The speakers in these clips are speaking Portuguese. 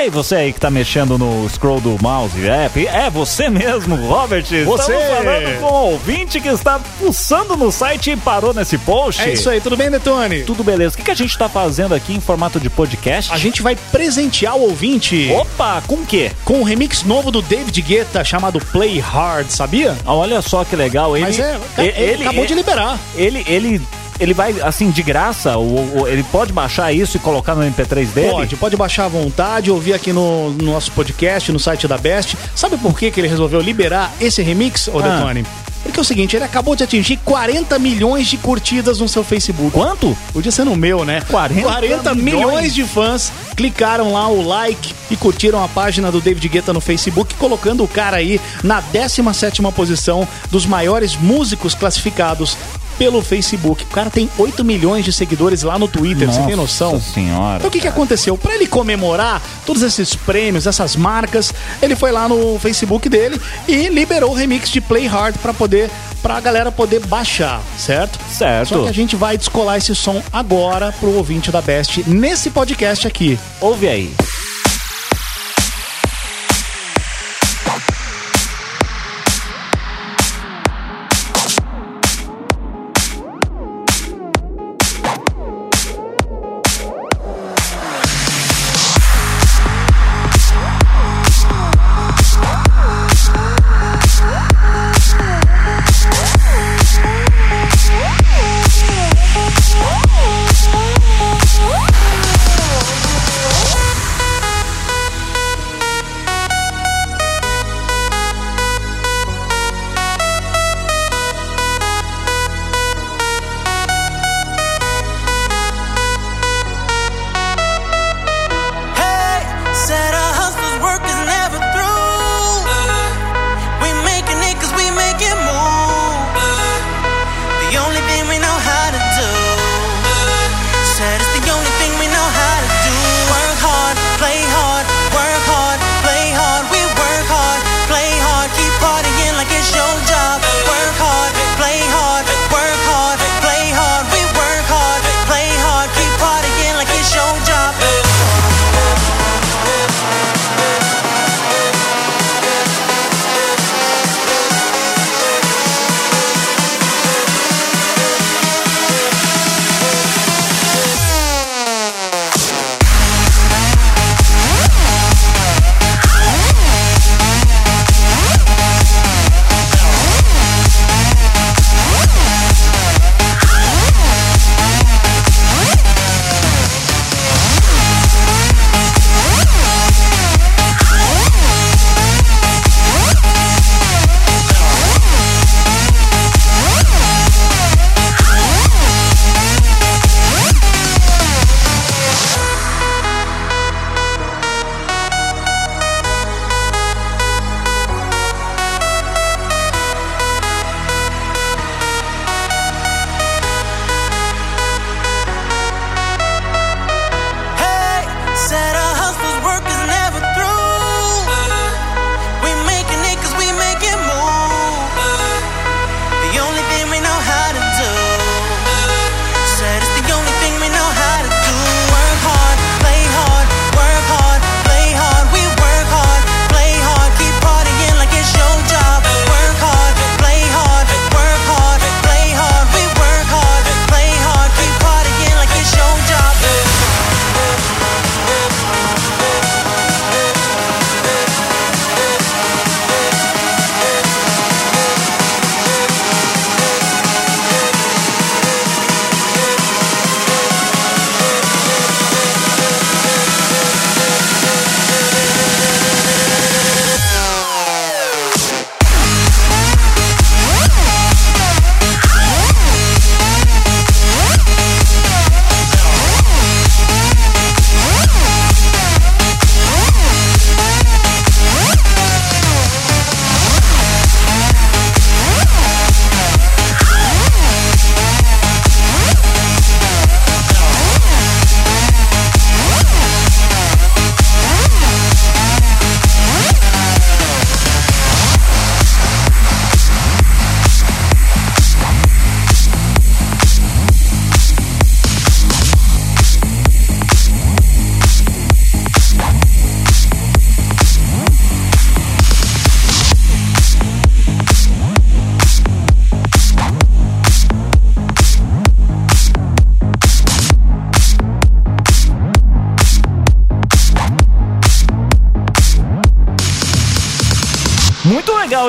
E aí, você aí que tá mexendo no scroll do mouse, é, é você mesmo, Robert. Você. Estamos falando com um ouvinte que está pulsando no site e parou nesse post. É isso aí, tudo bem, Detone? Tudo beleza. O que, que a gente tá fazendo aqui em formato de podcast? A gente vai presentear o ouvinte Opa, com o quê? com um remix novo do David Guetta chamado Play Hard, sabia? Olha só que legal. Ele, Mas é, ele, ele acabou de liberar. Ele, ele, ele vai, assim, de graça, o, o- ele pode baixar isso e colocar no MP3 dele? Pode, pode baixar à vontade, ouvir aqui no, no nosso podcast, no site da Best. Sabe por que, que ele resolveu liberar esse remix, ô Ah. Porque é o seguinte, ele acabou de atingir 40 milhões de curtidas no seu Facebook. Quanto? Podia ser no meu, né? 40 milhões. milhões de fãs clicaram lá o like e curtiram a página do David Guetta no Facebook, colocando o cara aí na 17ª posição dos maiores músicos classificados pelo Facebook. O cara tem 8 milhões de seguidores lá no Twitter, você tem noção? Nossa senhora. Então o que, que aconteceu? Pra ele comemorar todos esses prêmios, essas marcas, ele foi lá no Facebook dele e liberou o remix de Play Hard pra poder pra galera poder baixar, certo? Certo. Só que a gente vai descolar esse som agora pro ouvinte da Best nesse podcast aqui. Ouve aí.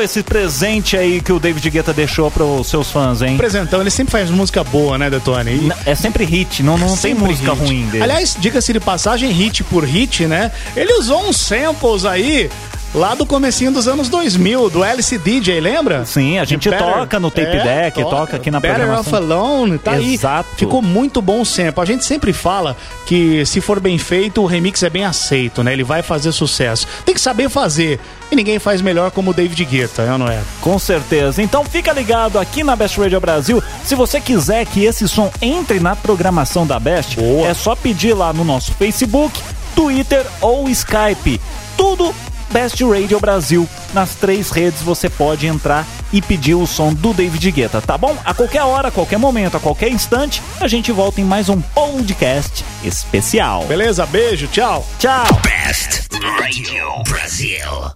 Legal esse presente aí que o David Guetta deixou para os seus fãs, hein? Presentão, ele sempre faz música boa, né, Detone? E... É sempre hit, não, não tem música hit. ruim dele. Aliás, diga-se de passagem, hit por hit, né? Ele usou uns samples aí lá do comecinho dos anos 2000, do Alice DJ, lembra? Sim, a gente Better, toca no tape é, deck, toca, toca, aqui na Better programação. Off Alone, tá Exato. aí. Ficou muito bom o sample. A gente sempre fala que se for bem feito, o remix é bem aceito, né? Ele vai fazer sucesso. Tem que saber fazer. E ninguém faz melhor como o David Guetta, é não é? Com certeza. Então fica ligado aqui na Best Radio Brasil. Se você quiser que esse som entre na programação da Best, Boa. é só pedir lá no nosso Facebook, Twitter ou Skype. Tudo Best Radio Brasil. Nas três redes você pode entrar e pedir o som do David Guetta, tá bom? A qualquer hora, a qualquer momento, a qualquer instante, a gente volta em mais um podcast especial. Beleza, beijo, tchau. Tchau. Best Radio Brasil.